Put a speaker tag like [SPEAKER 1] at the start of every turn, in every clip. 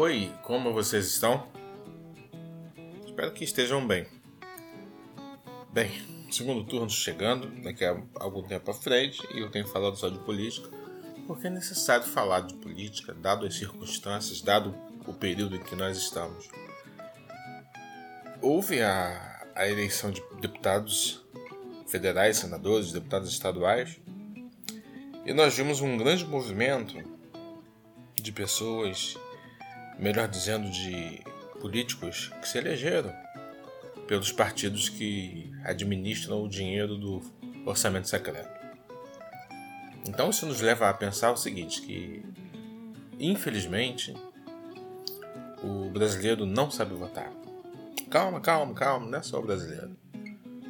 [SPEAKER 1] Oi, como vocês estão? Espero que estejam bem. Bem, segundo turno chegando, daqui a algum tempo à frente, e eu tenho falado só de política, porque é necessário falar de política, dado as circunstâncias, dado o período em que nós estamos. Houve a, a eleição de deputados federais, senadores, deputados estaduais, e nós vimos um grande movimento de pessoas, melhor dizendo, de políticos que se elegeram pelos partidos que administram o dinheiro do orçamento secreto. Então isso nos leva a pensar o seguinte, que infelizmente o brasileiro não sabe votar. Calma, calma, calma, não é só o brasileiro.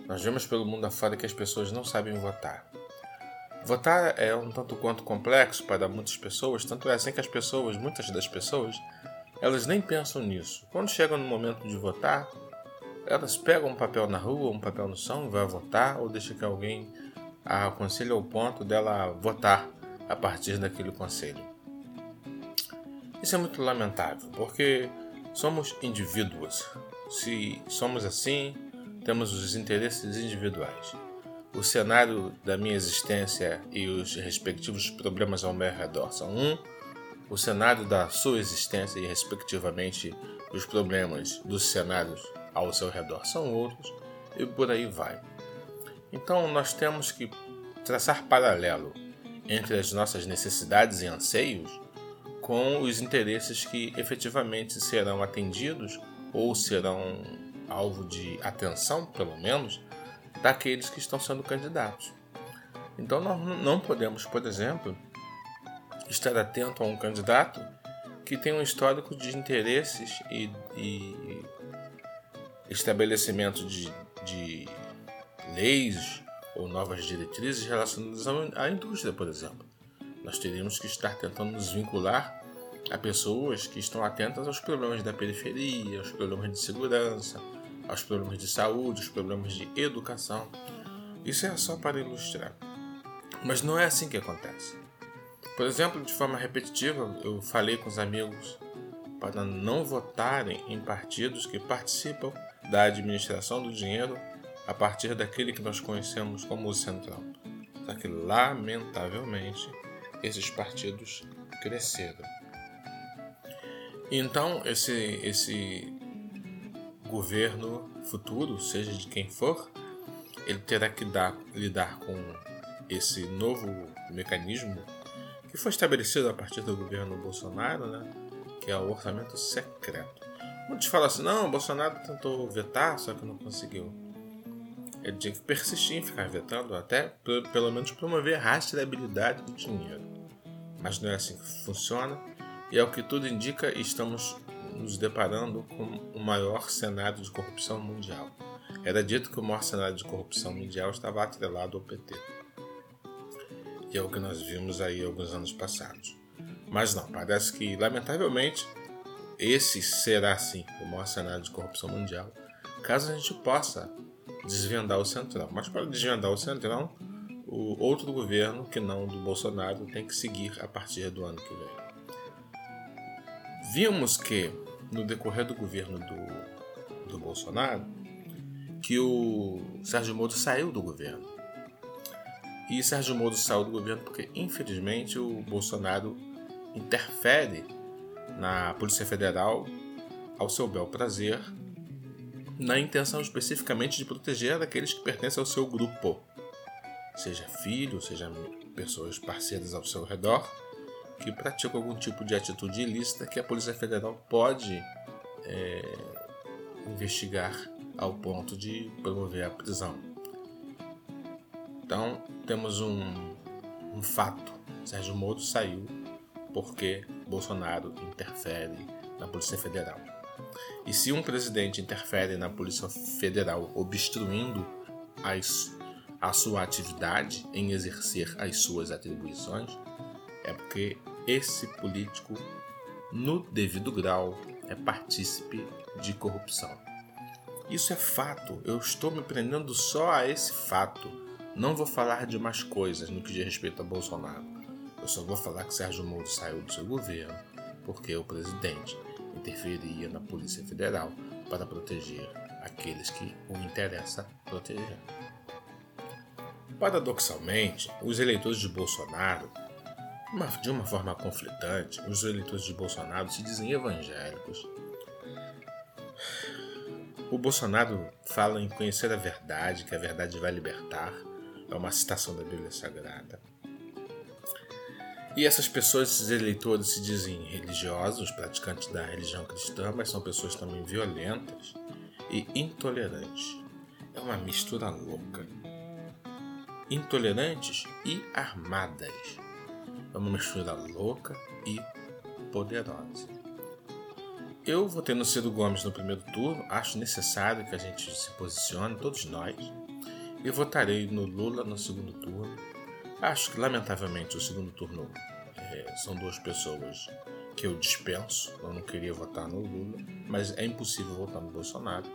[SPEAKER 1] Nós vemos pelo mundo afora que as pessoas não sabem votar. Votar é um tanto quanto complexo para muitas pessoas, tanto é assim que as pessoas, muitas das pessoas, elas nem pensam nisso. Quando chegam no momento de votar, elas pegam um papel na rua, um papel no chão e vai votar, ou deixa que alguém a aconselhe ao ponto dela votar a partir daquele conselho. Isso é muito lamentável, porque somos indivíduos. Se somos assim, temos os interesses individuais. O cenário da minha existência e os respectivos problemas ao meu redor são um, o cenário da sua existência e, respectivamente, os problemas dos cenários ao seu redor são outros, e por aí vai. Então, nós temos que traçar paralelo entre as nossas necessidades e anseios com os interesses que efetivamente serão atendidos ou serão alvo de atenção, pelo menos, daqueles que estão sendo candidatos. Então nós não podemos, por exemplo, estar atento a um candidato que tem um histórico de interesses e, e estabelecimento de, de leis ou novas diretrizes relacionadas à indústria, por exemplo. Nós teríamos que estar tentando nos vincular a pessoas que estão atentas aos problemas da periferia, aos problemas de segurança, aos problemas de saúde, aos problemas de educação. Isso é só para ilustrar. Mas não é assim que acontece. Por exemplo, de forma repetitiva, eu falei com os amigos para não votarem em partidos que participam da administração do dinheiro a partir daquele que nós conhecemos como o Centrão. Só que, lamentavelmente, esses partidos cresceram. Então, esse, esse governo futuro, seja de quem for, ele terá que dar, lidar com esse novo mecanismo que foi estabelecido a partir do governo Bolsonaro, né? que é o orçamento secreto. Muitos falam assim: não, o Bolsonaro tentou vetar, só que não conseguiu. Ele tinha que persistir em ficar vetando até pelo menos promover a rastreabilidade do dinheiro. Mas não é assim que funciona, e ao que tudo indica, estamos nos deparando com o maior cenário de corrupção mundial. Era dito que o maior cenário de corrupção mundial estava atrelado ao PT. E é o que nós vimos aí alguns anos passados. Mas não, parece que, lamentavelmente, esse será sim o maior cenário de corrupção mundial, caso a gente possa desvendar o Centrão. Mas para desvendar o Centrão, o outro governo, que não do Bolsonaro, tem que seguir a partir do ano que vem. Vimos que no decorrer do governo do, do Bolsonaro que o Sérgio Moro saiu do governo. E Sérgio Moro saiu do governo porque, infelizmente, o Bolsonaro interfere na Polícia Federal ao seu bel prazer, na intenção especificamente de proteger aqueles que pertencem ao seu grupo, seja filho, seja pessoas parceiras ao seu redor, que praticam algum tipo de atitude ilícita que a Polícia Federal pode é, investigar ao ponto de promover a prisão. Então, temos um, um fato: Sérgio Moro saiu porque Bolsonaro interfere na Polícia Federal. E se um presidente interfere na Polícia Federal obstruindo as, a sua atividade em exercer as suas atribuições, é porque esse político, no devido grau, é partícipe de corrupção. Isso é fato, eu estou me prendendo só a esse fato. Não vou falar de mais coisas no que diz respeito a Bolsonaro. Eu só vou falar que Sérgio Moro saiu do seu governo porque o presidente interferia na Polícia Federal para proteger aqueles que o interessa proteger. Paradoxalmente, os eleitores de Bolsonaro, de uma forma conflitante, os eleitores de Bolsonaro se dizem evangélicos. O Bolsonaro fala em conhecer a verdade, que a verdade vai libertar. É uma citação da Bíblia Sagrada. E essas pessoas, esses eleitores, se dizem religiosos, praticantes da religião cristã, mas são pessoas também violentas e intolerantes. É uma mistura louca. Intolerantes e armadas. É uma mistura louca e poderosa. Eu votei no Ciro Gomes no primeiro turno, acho necessário que a gente se posicione, todos nós. E votarei no Lula no segundo turno Acho que, lamentavelmente, o segundo turno é, são duas pessoas que eu dispenso. Eu não queria votar no Lula, mas é impossível votar no Bolsonaro.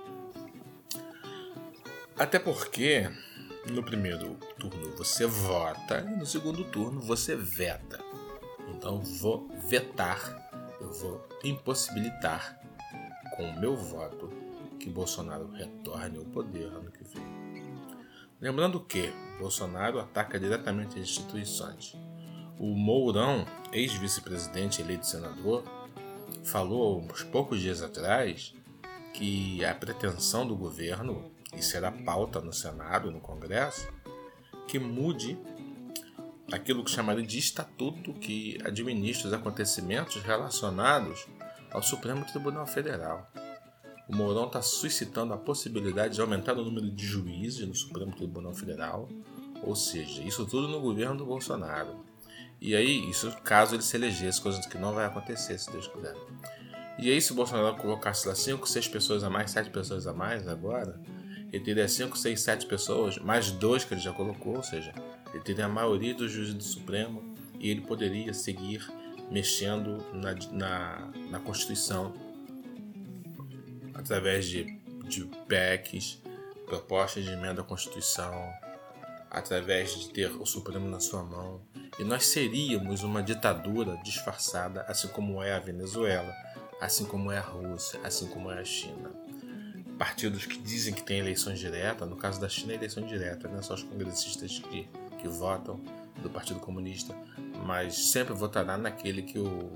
[SPEAKER 1] Até porque no primeiro turno você vota e no segundo turno você veta. Então vou vetar, eu vou impossibilitar com o meu voto que Bolsonaro retorne ao poder ano que vem. Lembrando que Bolsonaro ataca diretamente as instituições. O Mourão, ex-vice-presidente eleito senador, falou uns poucos dias atrás que a pretensão do governo, e será pauta no Senado e no Congresso, que mude aquilo que chamaria de estatuto que administra os acontecimentos relacionados ao Supremo Tribunal Federal o Mourão está suscitando a possibilidade de aumentar o número de juízes no Supremo Tribunal Federal, ou seja, isso tudo no governo do Bolsonaro. E aí, isso caso ele se elegesse, coisa que não vai acontecer, se Deus quiser. E aí, se o Bolsonaro colocasse lá 5, 6 pessoas a mais, 7 pessoas a mais agora, ele teria 5, 6, 7 pessoas, mais dois que ele já colocou, ou seja, ele teria a maioria dos juízes do Supremo e ele poderia seguir mexendo na, na, na Constituição através de, de PECs, propostas de emenda à Constituição, através de ter o Supremo na sua mão. E nós seríamos uma ditadura disfarçada, assim como é a Venezuela, assim como é a Rússia, assim como é a China. Partidos que dizem que tem eleições diretas, no caso da China é eleição direta, não é só os congressistas que, que votam do Partido Comunista, mas sempre votará naquele que o,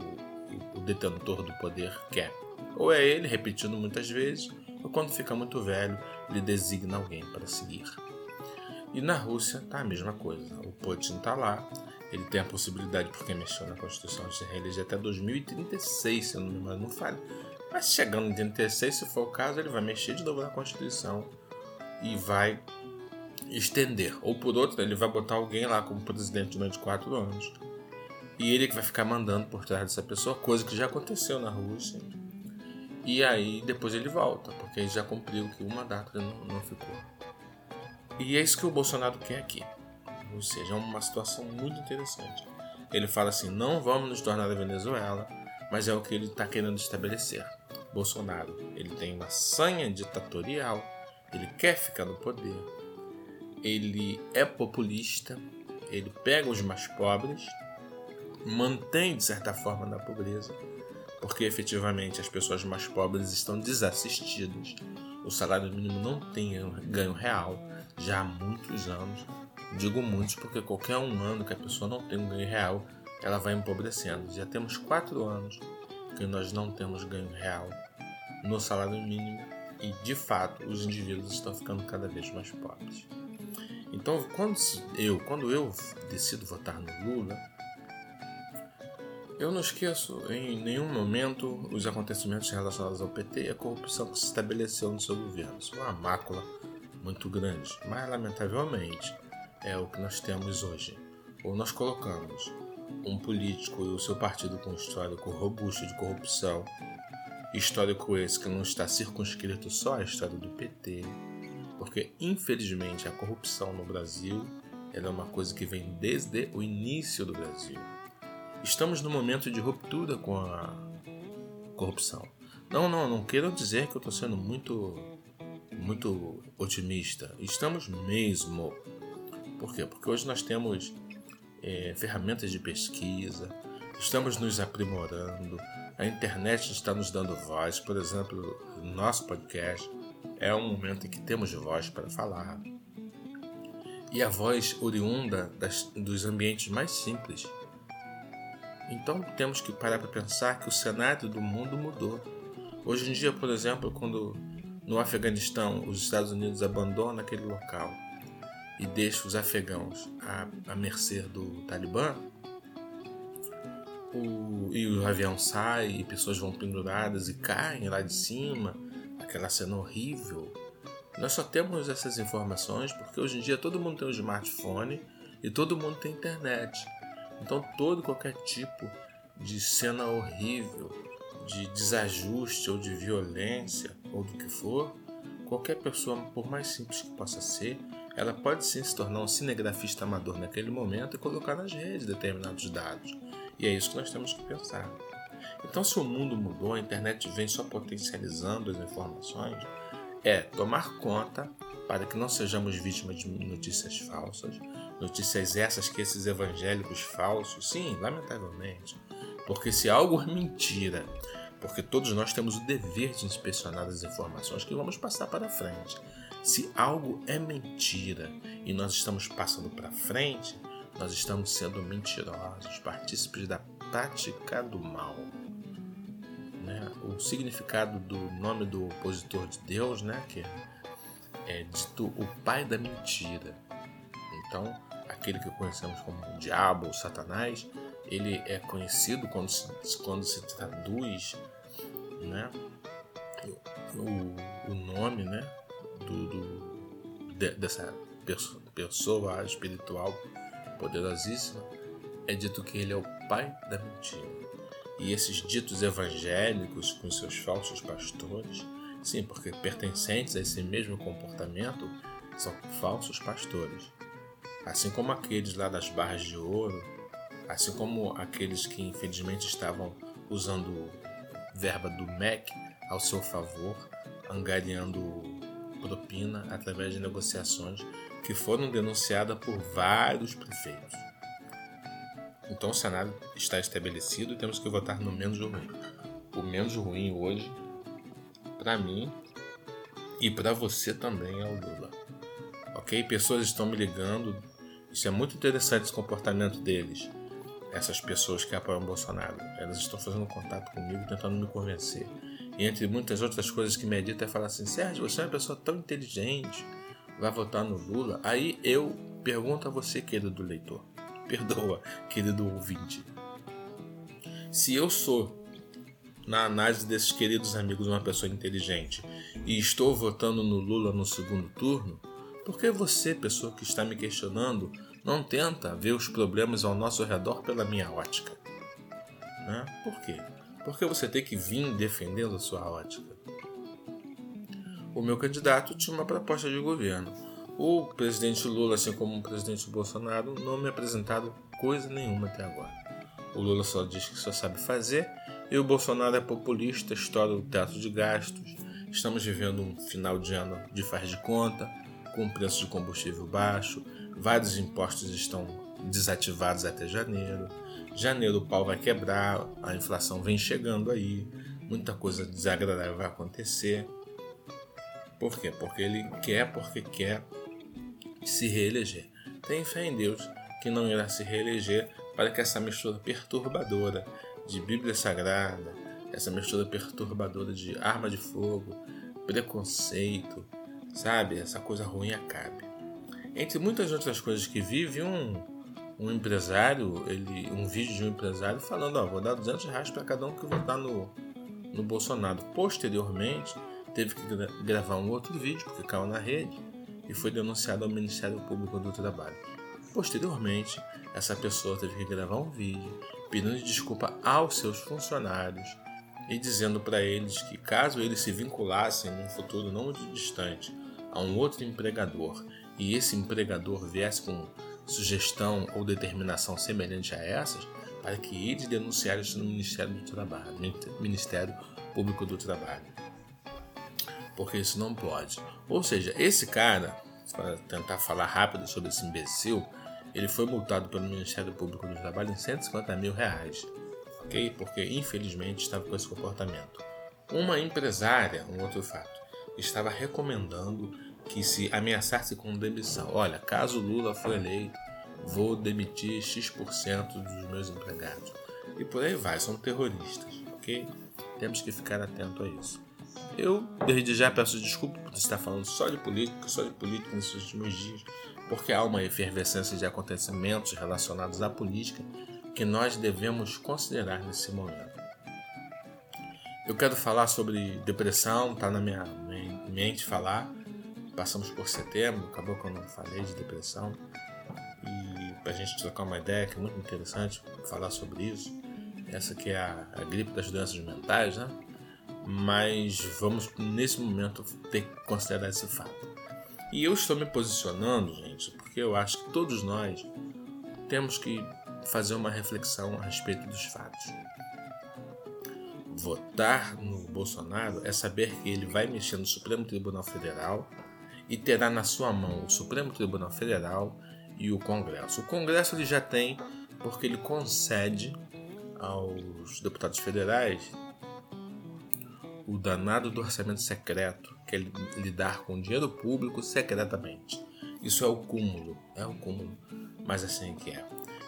[SPEAKER 1] o detentor do poder quer. Ou é ele repetindo muitas vezes, ou quando fica muito velho, ele designa alguém para seguir. E na Rússia tá a mesma coisa. O Putin está lá, ele tem a possibilidade, porque mexeu na Constituição, de se reeleger até 2036, se eu não me engano, não. Mas chegando em 36, se for o caso, ele vai mexer de novo na Constituição e vai estender. Ou por outro, ele vai botar alguém lá como presidente durante quatro anos. E ele que vai ficar mandando por trás dessa pessoa, coisa que já aconteceu na Rússia e aí depois ele volta, porque ele já cumpriu que o mandato não, não ficou. E é isso que o Bolsonaro quer aqui. Ou seja, é uma situação muito interessante. Ele fala assim: não vamos nos tornar a Venezuela, mas é o que ele está querendo estabelecer. Bolsonaro, ele tem uma sanha ditatorial, ele quer ficar no poder, ele é populista, ele pega os mais pobres, mantém de certa forma na pobreza porque efetivamente as pessoas mais pobres estão desassistidas. O salário mínimo não tem ganho real já há muitos anos. Digo muitos porque qualquer um ano que a pessoa não tem um ganho real, ela vai empobrecendo. Já temos quatro anos que nós não temos ganho real no salário mínimo e de fato os indivíduos estão ficando cada vez mais pobres. Então, quando eu, quando eu decido votar no Lula, eu não esqueço em nenhum momento os acontecimentos relacionados ao PT e a corrupção que se estabeleceu no seu governo. Isso é uma mácula muito grande, mas lamentavelmente é o que nós temos hoje. Ou nós colocamos um político e o seu partido com histórico robusto de corrupção, histórico esse que não está circunscrito só à história do PT, porque infelizmente a corrupção no Brasil é uma coisa que vem desde o início do Brasil. Estamos num momento de ruptura com a corrupção. Não, não, não quero dizer que eu estou sendo muito, muito otimista. Estamos mesmo. Por quê? Porque hoje nós temos é, ferramentas de pesquisa, estamos nos aprimorando, a internet está nos dando voz, por exemplo, o nosso podcast é um momento em que temos voz para falar. E a voz oriunda das, dos ambientes mais simples. Então temos que parar para pensar que o cenário do mundo mudou. Hoje em dia, por exemplo, quando no Afeganistão os Estados Unidos abandonam aquele local e deixam os afegãos à, à mercê do Talibã, o, e o avião sai e pessoas vão penduradas e caem lá de cima, aquela cena horrível. Nós só temos essas informações porque hoje em dia todo mundo tem um smartphone e todo mundo tem internet. Então todo qualquer tipo de cena horrível, de desajuste ou de violência ou do que for, qualquer pessoa, por mais simples que possa ser, ela pode sim se tornar um cinegrafista amador naquele momento e colocar nas redes determinados dados. E é isso que nós temos que pensar. Então, se o mundo mudou, a internet vem só potencializando as informações, é tomar conta para que não sejamos vítimas de notícias falsas, notícias essas que esses evangélicos falsos, sim, lamentavelmente, porque se algo é mentira, porque todos nós temos o dever de inspecionar as informações que vamos passar para frente. Se algo é mentira e nós estamos passando para frente, nós estamos sendo mentirosos, partícipes da prática do mal. Né? O significado do nome do opositor de Deus, né? que é dito o pai da mentira. Então, aquele que conhecemos como o diabo ou Satanás, ele é conhecido quando se, quando se traduz né? o, o nome né? do, do de, dessa pessoa espiritual poderosíssima, é dito que ele é o pai da mentira. E esses ditos evangélicos com seus falsos pastores, sim, porque pertencentes a esse mesmo comportamento, são falsos pastores. Assim como aqueles lá das barras de ouro, assim como aqueles que infelizmente estavam usando verba do MEC ao seu favor, angariando propina através de negociações que foram denunciadas por vários prefeitos. Então o cenário está estabelecido e temos que votar no menos ruim. O menos ruim hoje, para mim e para você também, é o Lula. Ok? Pessoas estão me ligando. Isso é muito interessante esse comportamento deles. Essas pessoas que apoiam Bolsonaro. Elas estão fazendo contato comigo, tentando me convencer. E entre muitas outras coisas que me dito é falar assim: Sérgio, você é uma pessoa tão inteligente vai votar no Lula, aí eu pergunto a você, querido leitor, perdoa, querido ouvinte. Se eu sou, na análise desses queridos amigos, uma pessoa inteligente e estou votando no Lula no segundo turno, por que você, pessoa que está me questionando, não tenta ver os problemas ao nosso redor pela minha ótica? Né? Por quê? Porque você tem que vir defendendo a sua ótica o meu candidato tinha uma proposta de governo. O presidente Lula, assim como o presidente Bolsonaro, não me apresentaram coisa nenhuma até agora. O Lula só diz que só sabe fazer e o Bolsonaro é populista, estoura o teto de gastos. Estamos vivendo um final de ano de faz de conta, com preço de combustível baixo, vários impostos estão desativados até janeiro. Janeiro o pau vai quebrar, a inflação vem chegando aí, muita coisa desagradável vai acontecer. Por quê? Porque ele quer, porque quer se reeleger. Tem fé em Deus que não irá se reeleger para que essa mistura perturbadora de Bíblia Sagrada, essa mistura perturbadora de arma de fogo, preconceito, sabe? Essa coisa ruim acabe. Entre muitas outras coisas que vive, um, um empresário, ele, um vídeo de um empresário falando: Ó, vou dar 200 reais para cada um que votar no, no Bolsonaro. Posteriormente, teve que gra gravar um outro vídeo porque caiu na rede e foi denunciado ao Ministério Público do Trabalho. Posteriormente, essa pessoa teve que gravar um vídeo pedindo desculpa aos seus funcionários e dizendo para eles que caso eles se vinculassem num futuro não muito distante a um outro empregador e esse empregador viesse com sugestão ou determinação semelhante a essas, para que eles denunciassem isso no Ministério do Trabalho, Ministério Público do Trabalho porque isso não pode. Ou seja, esse cara, para tentar falar rápido sobre esse imbecil, ele foi multado pelo Ministério Público do Trabalho em 150 mil reais. ok? Porque infelizmente estava com esse comportamento. Uma empresária, um outro fato, estava recomendando que se ameaçasse com demissão. Olha, caso Lula for eleito, vou demitir X% dos meus empregados. E por aí vai, são terroristas, ok? Temos que ficar atento a isso. Eu, desde já, peço desculpa por estar falando só de política, só de política nesses últimos dias, porque há uma efervescência de acontecimentos relacionados à política que nós devemos considerar nesse momento. Eu quero falar sobre depressão, está na minha mente falar. Passamos por setembro, acabou que eu não falei de depressão. E para a gente trocar uma ideia que é muito interessante falar sobre isso. Essa que é a, a gripe das doenças mentais, né? Mas vamos nesse momento ter que considerar esse fato. E eu estou me posicionando, gente, porque eu acho que todos nós temos que fazer uma reflexão a respeito dos fatos. Votar no Bolsonaro é saber que ele vai mexer no Supremo Tribunal Federal e terá na sua mão o Supremo Tribunal Federal e o Congresso. O Congresso ele já tem porque ele concede aos deputados federais o danado do orçamento secreto, que é lidar com dinheiro público secretamente. Isso é o cúmulo, é o cúmulo, mas assim que é.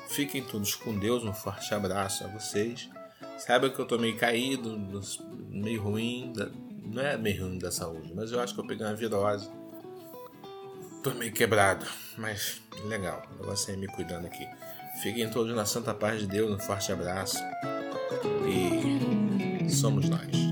[SPEAKER 1] Fiquem todos com Deus, um forte abraço a vocês. Saiba que eu tô meio caído, meio ruim, não é meio ruim da saúde, mas eu acho que eu peguei uma virose. Tô meio quebrado, mas legal, eu vou sair me cuidando aqui. Fiquem todos na santa paz de Deus, um forte abraço e somos nós.